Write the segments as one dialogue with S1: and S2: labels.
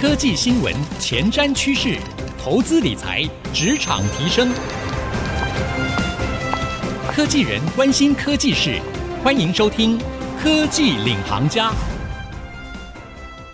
S1: 科技新闻、前瞻趋势、投资理财、职场提升，科技人关心科技事，欢迎收听《科技领航家》。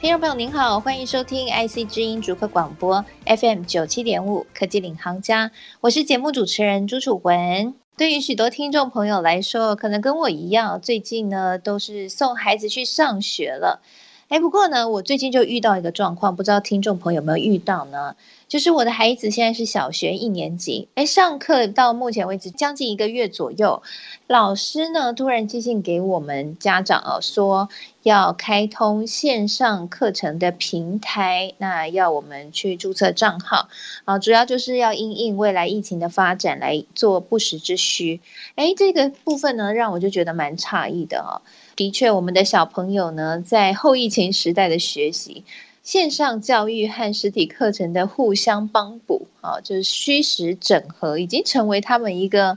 S2: 听众朋友您好，欢迎收听 IC 之音逐客广播 FM 九七点五《科技领航家》，我是节目主持人朱楚文。对于许多听众朋友来说，可能跟我一样，最近呢都是送孩子去上学了。哎，不过呢，我最近就遇到一个状况，不知道听众朋友有没有遇到呢？就是我的孩子现在是小学一年级，哎，上课到目前为止将近一个月左右，老师呢突然寄信给我们家长哦，说要开通线上课程的平台，那要我们去注册账号啊，主要就是要因应未来疫情的发展来做不时之需。哎，这个部分呢，让我就觉得蛮诧异的哦。的确，我们的小朋友呢，在后疫情时代的学习，线上教育和实体课程的互相帮补啊，就是虚实整合，已经成为他们一个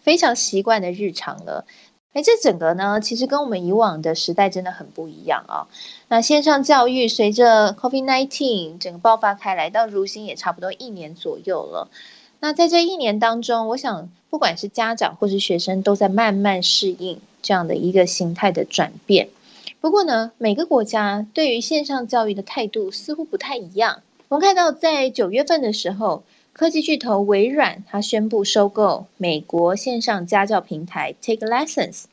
S2: 非常习惯的日常了。哎，这整个呢，其实跟我们以往的时代真的很不一样啊。那线上教育随着 COVID-19 整个爆发开来，到如今也差不多一年左右了。那在这一年当中，我想不管是家长或是学生，都在慢慢适应。这样的一个形态的转变，不过呢，每个国家对于线上教育的态度似乎不太一样。我们看到，在九月份的时候，科技巨头微软它宣布收购美国线上家教平台 Take Lessons，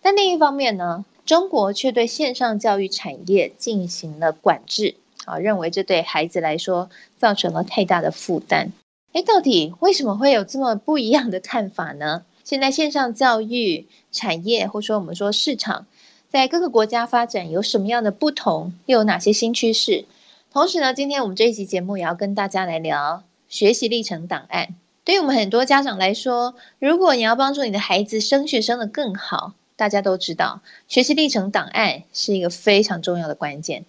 S2: 但另一方面呢，中国却对线上教育产业进行了管制，啊，认为这对孩子来说造成了太大的负担。诶，到底为什么会有这么不一样的看法呢？现在线上教育产业，或说我们说市场，在各个国家发展有什么样的不同，又有哪些新趋势？同时呢，今天我们这一集节目也要跟大家来聊学习历程档案。对于我们很多家长来说，如果你要帮助你的孩子升学升得更好，大家都知道学习历程档案是一个非常重要的关键。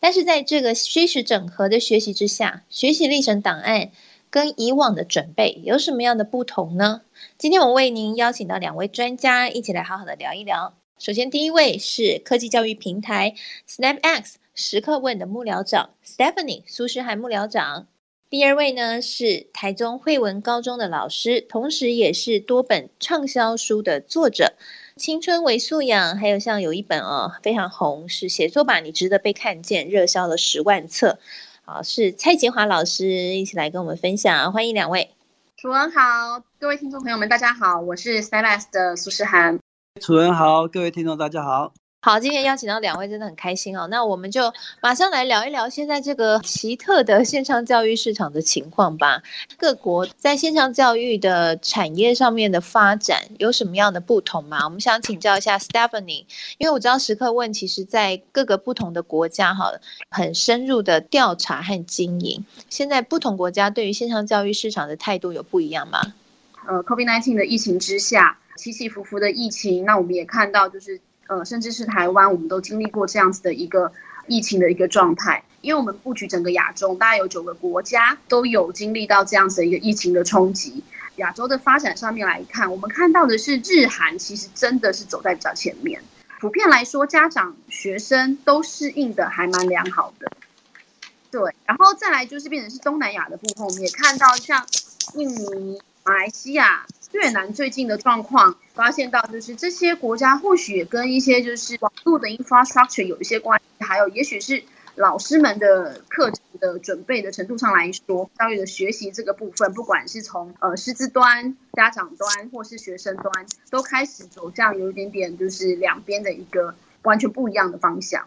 S2: 但是在这个虚实整合的学习之下，学习历程档案跟以往的准备有什么样的不同呢？今天我为您邀请到两位专家，一起来好好的聊一聊。首先，第一位是科技教育平台 SnapX 时刻问的幕僚长 Stephanie 苏诗涵幕僚长。第二位呢是台中惠文高中的老师，同时也是多本畅销书的作者，《青春为素养》，还有像有一本哦非常红，是写作吧，你值得被看见，热销了十万册。好，是蔡洁华老师一起来跟我们分享，欢迎两位。
S3: 楚文好，各位听众朋友们，大家好，我是 SnapX 的苏诗涵。
S4: 楚文好，各位听众大家好。
S2: 好，今天邀请到两位，真的很开心哦。那我们就马上来聊一聊现在这个奇特的线上教育市场的情况吧。各国在线上教育的产业上面的发展有什么样的不同吗？我们想请教一下 Stephanie，因为我知道时刻问，其实在各个不同的国家哈，很深入的调查和经营。现在不同国家对于线上教育市场的态度有不一样吗？
S3: 呃，COVID-19 的疫情之下，起起伏伏的疫情，那我们也看到就是。呃，甚至是台湾，我们都经历过这样子的一个疫情的一个状态。因为我们布局整个亚洲，大概有九个国家都有经历到这样子的一个疫情的冲击。亚洲的发展上面来看，我们看到的是日韩其实真的是走在比较前面。普遍来说，家长、学生都适应的还蛮良好的。对，然后再来就是变成是东南亚的部分，我们也看到像印尼、马来西亚。越南最近的状况，发现到就是这些国家或许也跟一些就是网络的 infrastructure 有一些关系，还有也许是老师们的课程的准备的程度上来说，教育的学习这个部分，不管是从呃师资端、家长端或是学生端，都开始走向有一点点就是两边的一个完全不一样的方向。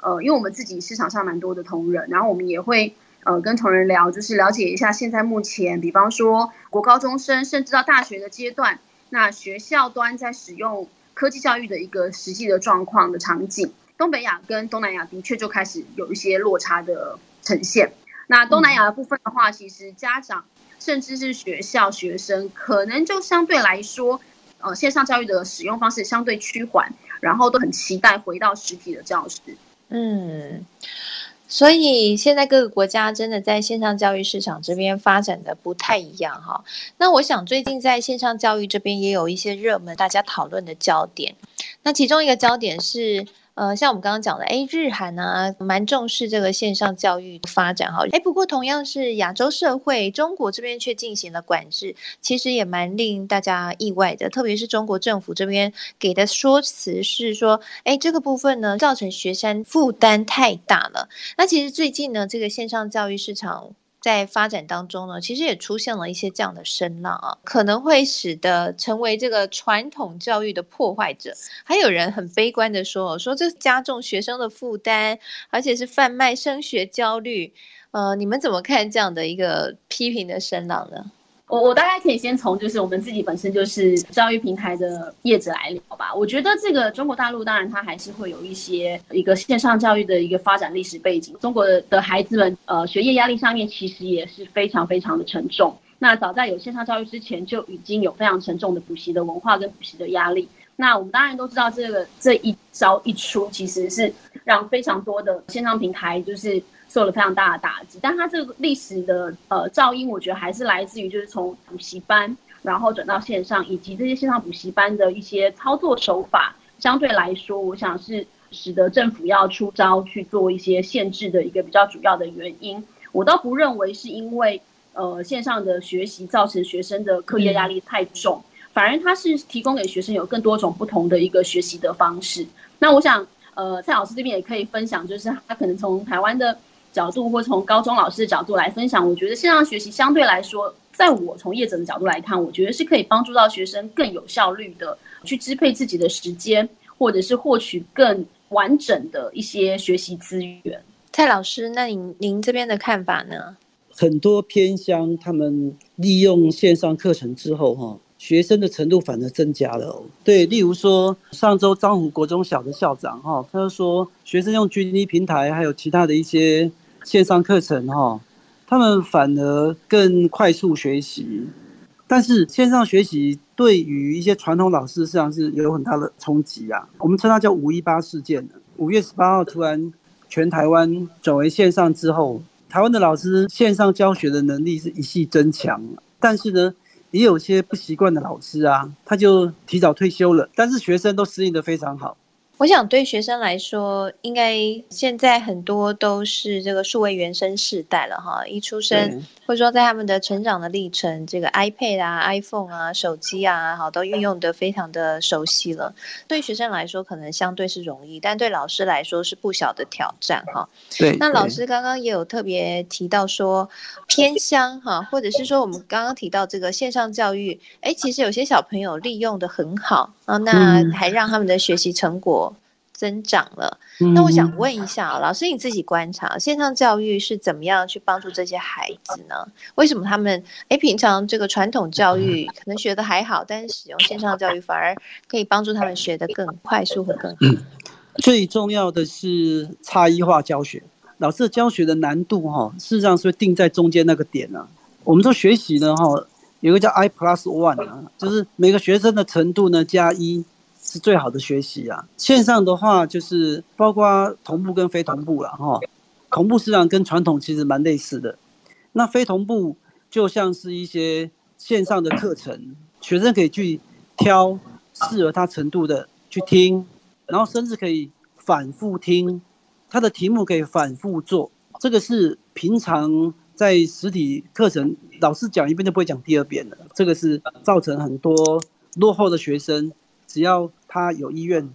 S3: 呃，因为我们自己市场上蛮多的同仁，然后我们也会。呃，跟同仁聊，就是了解一下现在目前，比方说国高中生，甚至到大学的阶段，那学校端在使用科技教育的一个实际的状况的场景。东北亚跟东南亚的确就开始有一些落差的呈现。那东南亚的部分的话，其实家长甚至是学校学生，可能就相对来说，呃，线上教育的使用方式相对趋缓，然后都很期待回到实体的教室。
S2: 嗯。所以现在各个国家真的在线上教育市场这边发展的不太一样哈。那我想最近在线上教育这边也有一些热门大家讨论的焦点。那其中一个焦点是，呃，像我们刚刚讲的，哎，日韩啊，蛮重视这个线上教育发展哈。哎，不过同样是亚洲社会，中国这边却进行了管制，其实也蛮令大家意外的。特别是中国政府这边给的说辞是说，哎，这个部分呢，造成学生负担太大了。那其实最近呢，这个线上教育市场。在发展当中呢，其实也出现了一些这样的声浪啊，可能会使得成为这个传统教育的破坏者。还有人很悲观的说，说这加重学生的负担，而且是贩卖升学焦虑。呃，你们怎么看这样的一个批评的声浪呢？
S3: 我我大概可以先从就是我们自己本身就是教育平台的业者来聊吧。我觉得这个中国大陆当然它还是会有一些一个线上教育的一个发展历史背景。中国的孩子们呃学业压力上面其实也是非常非常的沉重。那早在有线上教育之前就已经有非常沉重的补习的文化跟补习的压力。那我们当然都知道这个这一招一出其实是让非常多的线上平台就是。受了非常大的打击，但它这个历史的呃噪音，我觉得还是来自于就是从补习班，然后转到线上，以及这些线上补习班的一些操作手法，相对来说，我想是使得政府要出招去做一些限制的一个比较主要的原因。我倒不认为是因为呃线上的学习造成学生的课业压力太重，反而它是提供给学生有更多种不同的一个学习的方式。那我想呃蔡老师这边也可以分享，就是他可能从台湾的。角度或从高中老师的角度来分享，我觉得线上学习相对来说，在我从业者的角度来看，我觉得是可以帮助到学生更有效率的去支配自己的时间，或者是获取更完整的一些学习资源。
S2: 蔡老师，那您您这边的看法呢？
S4: 很多偏乡他们利用线上课程之后，哈，学生的程度反而增加了哦。对，例如说上周彰湖国中小的校长，哈，他就说学生用 GD 平台，还有其他的一些。线上课程哈，他们反而更快速学习，但是线上学习对于一些传统老师实际上是有很大的冲击啊。我们称它叫五一八事件。五月十八号突然全台湾转为线上之后，台湾的老师线上教学的能力是一系增强，但是呢，也有些不习惯的老师啊，他就提早退休了，但是学生都适应的非常好。
S2: 我想对学生来说，应该现在很多都是这个数位原生世代了哈，一出生或者说在他们的成长的历程，这个 iPad 啊、iPhone 啊、手机啊，好都运用的非常的熟悉了。对学生来说，可能相对是容易，但对老师来说是不小的挑战哈。
S4: 对，
S2: 那老师刚刚也有特别提到说偏乡哈，或者是说我们刚刚提到这个线上教育，哎，其实有些小朋友利用的很好啊，那还让他们的学习成果。增长了，那我想问一下，老师你自己观察线上教育是怎么样去帮助这些孩子呢？为什么他们诶平常这个传统教育可能学的还好，但是使用线上教育反而可以帮助他们学得更快速和更好？
S4: 最重要的是差异化教学，老师的教学的难度哈，事实上是会定在中间那个点呢。我们说学习呢哈，有个叫 I plus one 啊，就是每个学生的程度呢加一。是最好的学习啊！线上的话，就是包括同步跟非同步了哈。同步实际上跟传统其实蛮类似的，那非同步就像是一些线上的课程，学生可以去挑适合他程度的去听，然后甚至可以反复听，他的题目可以反复做。这个是平常在实体课程老师讲一遍就不会讲第二遍的，这个是造成很多落后的学生。只要他有意愿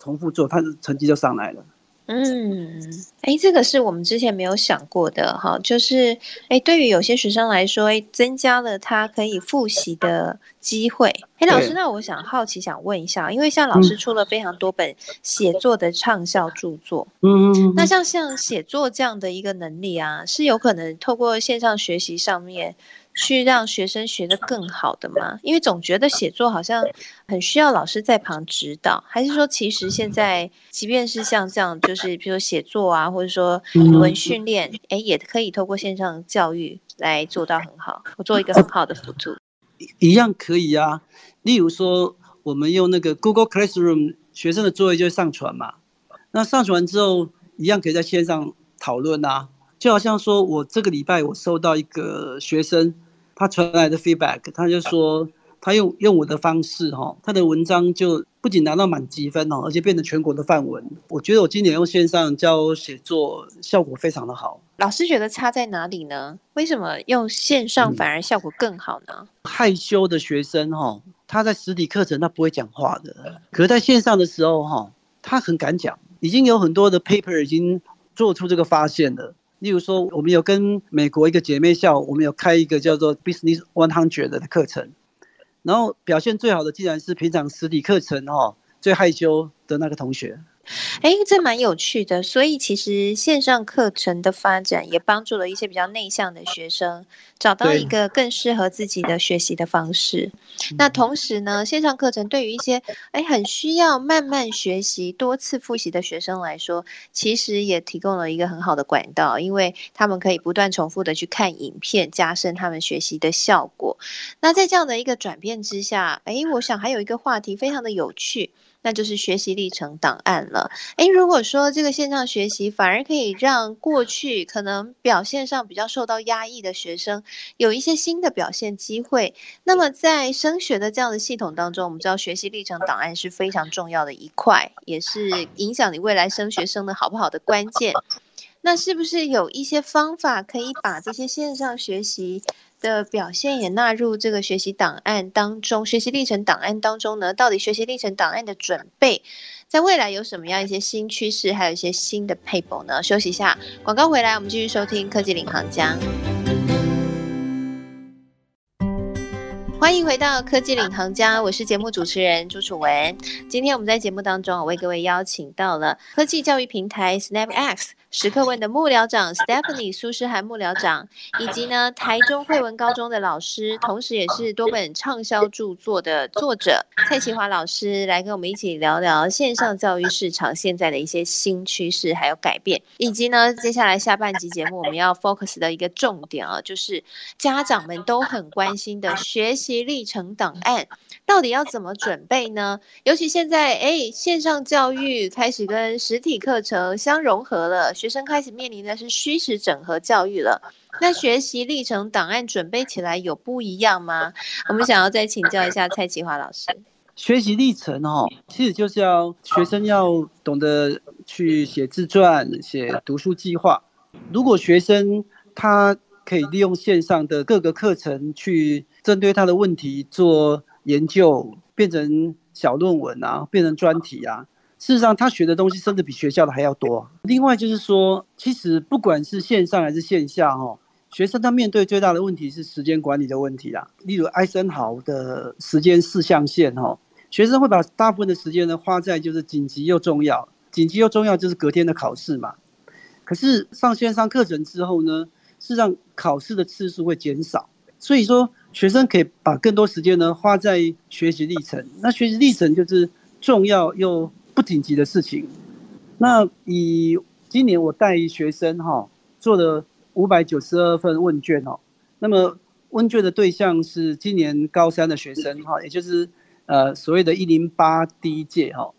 S4: 重复做，他的成绩就上来了。
S2: 嗯，哎，这个是我们之前没有想过的哈，就是哎，对于有些学生来说，哎，增加了他可以复习的机会。哎，老师，那我想好奇想问一下，因为像老师出了非常多本写作的畅销著作，嗯，那像像写作这样的一个能力啊，是有可能透过线上学习上面。去让学生学得更好的吗？因为总觉得写作好像很需要老师在旁指导，还是说其实现在即便是像这样，就是比如说写作啊，或者说语文训练，哎，也可以透过线上教育来做到很好，我做一个很好的辅助，
S4: 一样可以啊。例如说，我们用那个 Google Classroom，学生的作业就会上传嘛，那上传完之后，一样可以在线上讨论啊。就好像说，我这个礼拜我收到一个学生他传来的 feedback，他就说他用用我的方式哈，他的文章就不仅拿到满级分哦，而且变成全国的范文。我觉得我今年用线上教写作效果非常的好。
S2: 老师觉得差在哪里呢？为什么用线上反而效果更好呢？嗯、
S4: 害羞的学生哈，他在实体课程他不会讲话的，可是在线上的时候哈，他很敢讲。已经有很多的 paper 已经做出这个发现了。例如说，我们有跟美国一个姐妹校，我们有开一个叫做 Business One Hundred 的课程，然后表现最好的竟然是平常实体课程哈最害羞的那个同学。
S2: 哎，这蛮有趣的。所以其实线上课程的发展也帮助了一些比较内向的学生找到一个更适合自己的学习的方式。那同时呢，线上课程对于一些哎很需要慢慢学习、多次复习的学生来说，其实也提供了一个很好的管道，因为他们可以不断重复的去看影片，加深他们学习的效果。那在这样的一个转变之下，哎，我想还有一个话题非常的有趣。那就是学习历程档案了。诶，如果说这个线上学习反而可以让过去可能表现上比较受到压抑的学生有一些新的表现机会，那么在升学的这样的系统当中，我们知道学习历程档案是非常重要的一块，也是影响你未来升学升的好不好的关键。那是不是有一些方法可以把这些线上学习的表现也纳入这个学习档案当中，学习历程档案当中呢？到底学习历程档案的准备，在未来有什么样一些新趋势，还有一些新的配补呢？休息一下，广告回来，我们继续收听科技领航家。欢迎回到科技领航家，我是节目主持人朱楚文。今天我们在节目当中，我为各位邀请到了科技教育平台 SnapX 时刻问的幕僚长 Stephanie 苏诗涵幕僚长，以及呢台中惠文高中的老师，同时也是多本畅销著作的作者蔡淇华老师，来跟我们一起聊聊线上教育市场现在的一些新趋势还有改变，以及呢接下来下半集节目我们要 focus 的一个重点啊，就是家长们都很关心的学习。历程档案到底要怎么准备呢？尤其现在，哎，线上教育开始跟实体课程相融合了，学生开始面临的是虚实整合教育了。那学习历程档案准备起来有不一样吗？我们想要再请教一下蔡启华老师。
S4: 学习历程哦，其实就是要学生要懂得去写自传、写读书计划。如果学生他可以利用线上的各个课程去。针对他的问题做研究，变成小论文啊，变成专题啊。事实上，他学的东西甚至比学校的还要多。另外就是说，其实不管是线上还是线下，哈，学生他面对最大的问题是时间管理的问题啦。例如艾森豪的时间四象限，哈，学生会把大部分的时间呢花在就是紧急又重要，紧急又重要就是隔天的考试嘛。可是上线上课程之后呢，事实上考试的次数会减少，所以说。学生可以把更多时间呢花在学习历程，那学习历程就是重要又不紧急的事情。那以今年我带学生哈做了五百九十二份问卷哦，那么问卷的对象是今年高三的学生哈，也就是呃所谓的一零八第一届哈，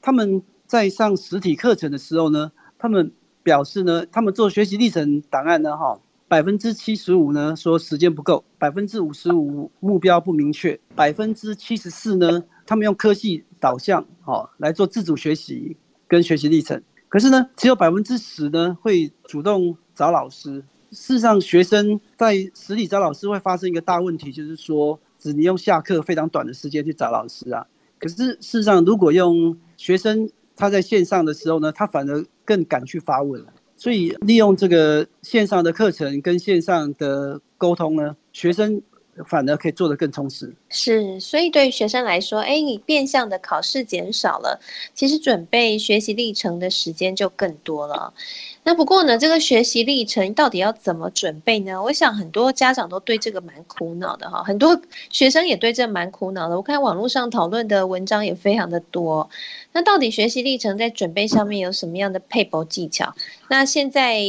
S4: 他们在上实体课程的时候呢，他们表示呢，他们做学习历程档案呢哈。百分之七十五呢说时间不够，百分之五十五目标不明确，百分之七十四呢他们用科系导向哦来做自主学习跟学习历程，可是呢只有百分之十呢会主动找老师。事实上，学生在实体找老师会发生一个大问题，就是说只能用下课非常短的时间去找老师啊。可是事实上，如果用学生他在线上的时候呢，他反而更敢去发问了。所以利用这个线上的课程跟线上的沟通呢，学生反而可以做得更充实。
S2: 是，所以对于学生来说，哎，你变相的考试减少了，其实准备学习历程的时间就更多了。那不过呢，这个学习历程到底要怎么准备呢？我想很多家长都对这个蛮苦恼的哈，很多学生也对这蛮苦恼的。我看网络上讨论的文章也非常的多。那到底学习历程在准备上面有什么样的配博技巧？那现在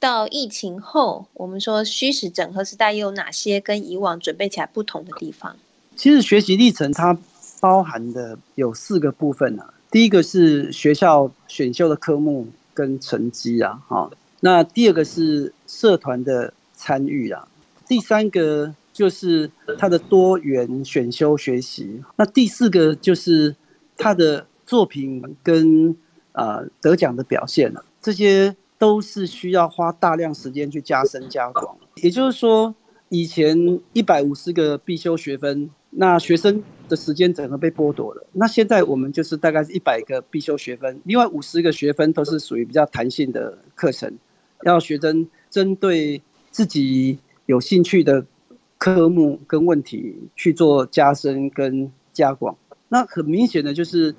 S2: 到疫情后，我们说虚实整合时代又有哪些跟以往准备起来不同的地方？
S4: 其实学习历程它包含的有四个部分啊。第一个是学校选修的科目。跟成绩啊，哈，那第二个是社团的参与啊，第三个就是他的多元选修学习。那第四个就是他的作品跟呃得奖的表现了，这些都是需要花大量时间去加深加广。也就是说，以前一百五十个必修学分，那学生的时间整个被剥夺了。那现在我们就是大概是一百个必修学分，另外五十个学分都是属于比较弹性的课程，要学生针对自己有兴趣的科目跟问题去做加深跟加广。那很明显的就是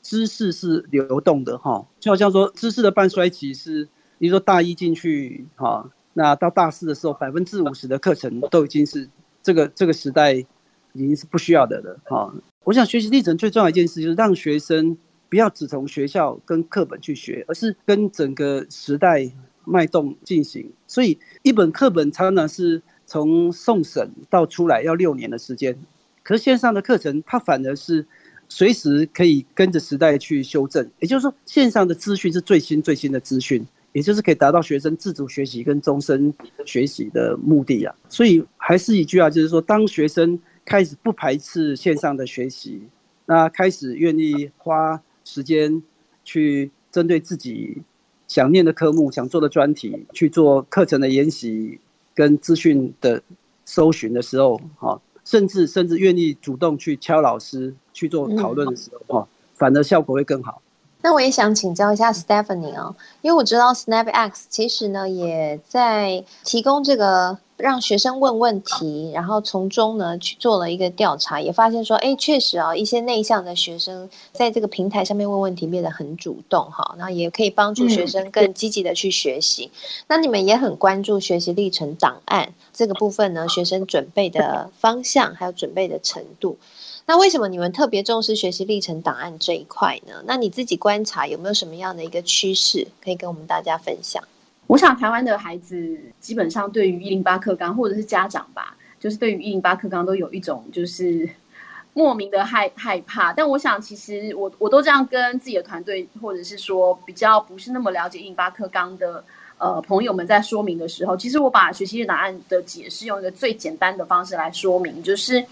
S4: 知识是流动的哈，就好像说知识的半衰期是，你说大一进去哈。那到大四的时候，百分之五十的课程都已经是这个这个时代已经是不需要的了。哈，我想学习历程最重要一件事就是让学生不要只从学校跟课本去学，而是跟整个时代脉动进行。所以一本课本常常是从送审到出来要六年的时间，可是线上的课程它反而是随时可以跟着时代去修正。也就是说，线上的资讯是最新最新的资讯。也就是可以达到学生自主学习跟终身学习的目的啊，所以还是一句话，就是说，当学生开始不排斥线上的学习，那开始愿意花时间去针对自己想念的科目、想做的专题去做课程的研习跟资讯的搜寻的时候，哈，甚至甚至愿意主动去敲老师去做讨论的时候，哈，反而效果会更好。
S2: 那我也想请教一下 Stephanie 哦，因为我知道 SnapX 其实呢也在提供这个让学生问问题，然后从中呢去做了一个调查，也发现说，哎，确实啊，一些内向的学生在这个平台上面问问题变得很主动哈，那也可以帮助学生更积极的去学习。那你们也很关注学习历程档案这个部分呢，学生准备的方向还有准备的程度。那为什么你们特别重视学习历程档案这一块呢？那你自己观察有没有什么样的一个趋势可以跟我们大家分享？
S3: 我想台湾的孩子基本上对于一零八课纲，或者是家长吧，就是对于一零八课纲都有一种就是莫名的害害怕。但我想其实我我都这样跟自己的团队，或者是说比较不是那么了解一零八课纲的呃朋友们在说明的时候，其实我把学习历程档案的解释用一个最简单的方式来说明，就是。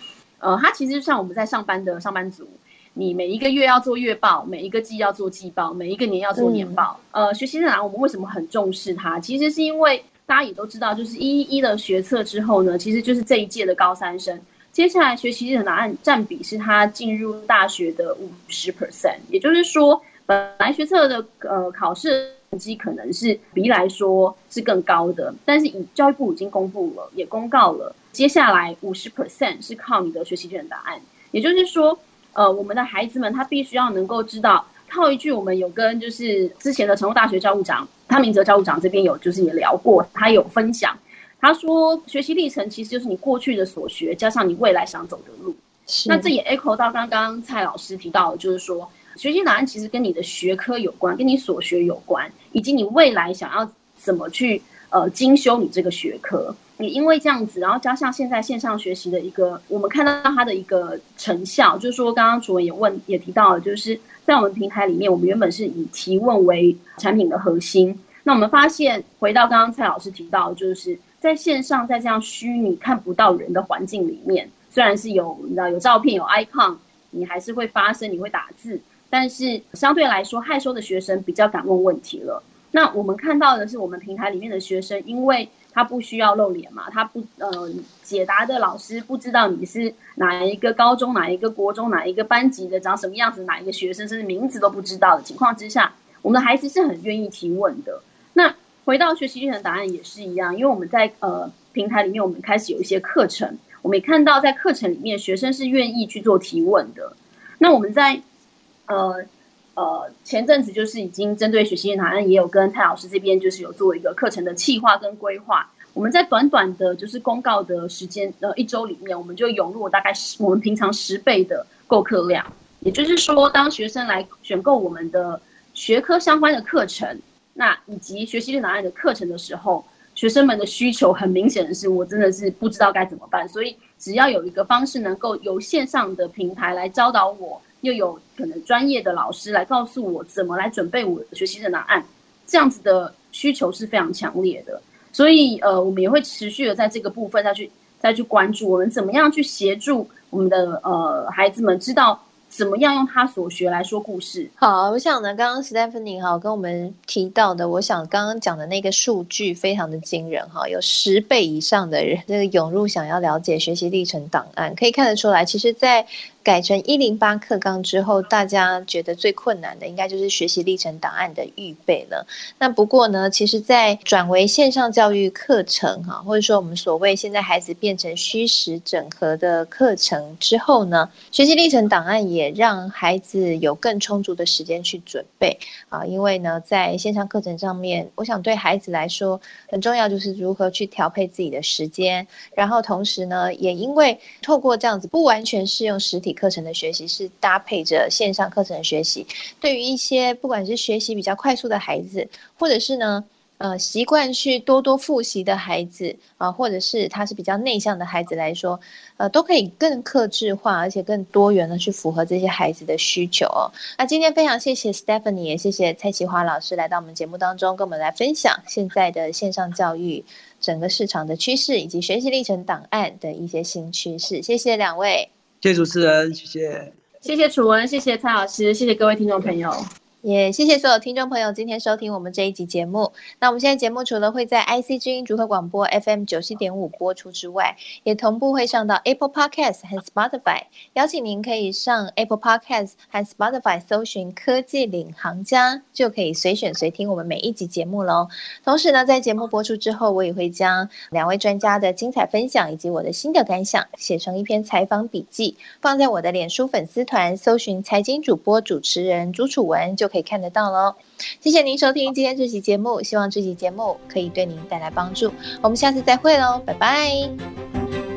S3: 呃，它其实像我们在上班的上班族，你每一个月要做月报，每一个季要做季报，每一个年要做年报。嗯、呃，学习历程档案我们为什么很重视它？其实是因为大家也都知道，就是一一一的学测之后呢，其实就是这一届的高三生，接下来学习历程档案占比是他进入大学的五十 percent，也就是说，本来学测的呃考试成绩可能是比来说是更高的，但是以教育部已经公布了，也公告了。接下来五十 percent 是靠你的学习卷答案，也就是说，呃，我们的孩子们他必须要能够知道，套一句我们有跟就是之前的成功大学教务长汤明哲教务长这边有就是也聊过，他有分享，他说学习历程其实就是你过去的所学加上你未来想走的路。是那这也 echo 到刚刚蔡老师提到，就是说学习档案其实跟你的学科有关，跟你所学有关，以及你未来想要怎么去呃精修你这个学科。也因为这样子，然后加上现在线上学习的一个，我们看到它的一个成效，就是说，刚刚主任也问也提到了，就是在我们平台里面，我们原本是以提问为产品的核心。那我们发现，回到刚刚蔡老师提到，就是在线上，在这样虚拟看不到人的环境里面，虽然是有你知道有照片有 icon，你还是会发声，你会打字，但是相对来说，害羞的学生比较敢问问题了。那我们看到的是，我们平台里面的学生，因为他不需要露脸嘛？他不，呃，解答的老师不知道你是哪一个高中、哪一个国中、哪一个班级的，长什么样子，哪一个学生，甚至名字都不知道的情况之下，我们的孩子是很愿意提问的。那回到学习历程答案也是一样，因为我们在呃平台里面，我们开始有一些课程，我们也看到在课程里面，学生是愿意去做提问的。那我们在呃。呃，前阵子就是已经针对学习历程档案，也有跟蔡老师这边就是有做一个课程的企划跟规划。我们在短短的就是公告的时间，呃，一周里面，我们就涌入大概十我们平常十倍的购课量。也就是说，当学生来选购我们的学科相关的课程，那以及学习历程档案的课程的时候，学生们的需求很明显的是，我真的是不知道该怎么办。所以，只要有一个方式能够由线上的平台来教导我。又有可能专业的老师来告诉我怎么来准备我的学习的档案，这样子的需求是非常强烈的，所以呃，我们也会持续的在这个部分再去再去关注，我们怎么样去协助我们的呃孩子们知道。怎么样用他所学来说故事？
S2: 好，我想呢，刚刚 Stephanie 哈跟我们提到的，我想刚刚讲的那个数据非常的惊人哈，有十倍以上的人这个涌入想要了解学习历程档案，可以看得出来，其实，在改成一零八课纲之后，大家觉得最困难的应该就是学习历程档案的预备了。那不过呢，其实，在转为线上教育课程哈，或者说我们所谓现在孩子变成虚实整合的课程之后呢，学习历程档案也让孩子有更充足的时间去准备啊。因为呢，在线上课程上面，我想对孩子来说很重要，就是如何去调配自己的时间，然后同时呢，也因为透过这样子不完全适用实体。课程的学习是搭配着线上课程的学习，对于一些不管是学习比较快速的孩子，或者是呢，呃，习惯去多多复习的孩子啊、或者是他是比较内向的孩子来说，呃，都可以更克制化，而且更多元的去符合这些孩子的需求哦。那今天非常谢谢 Stephanie，也谢谢蔡淇华老师来到我们节目当中，跟我们来分享现在的线上教育整个市场的趋势，以及学习历程档案的一些新趋势。谢谢两位。
S4: 谢谢主持人，谢谢，
S3: 谢谢楚文，谢谢蔡老师，谢谢各位听众朋友。
S2: 也、谢谢所有听众朋友今天收听我们这一集节目。那我们现在节目除了会在 IC 之音逐客广播 FM 九七点五播出之外，也同步会上到 Apple Podcast 和 Spotify。邀请您可以上 Apple Podcast 和 Spotify 搜寻“科技领航家”，就可以随选随听我们每一集节目喽。同时呢，在节目播出之后，我也会将两位专家的精彩分享以及我的心得感想写成一篇采访笔记，放在我的脸书粉丝团，搜寻“财经主播主持人朱楚文”就。可以看得到喽，谢谢您收听今天这期节目，希望这期节目可以对您带来帮助。我们下次再会喽，拜拜。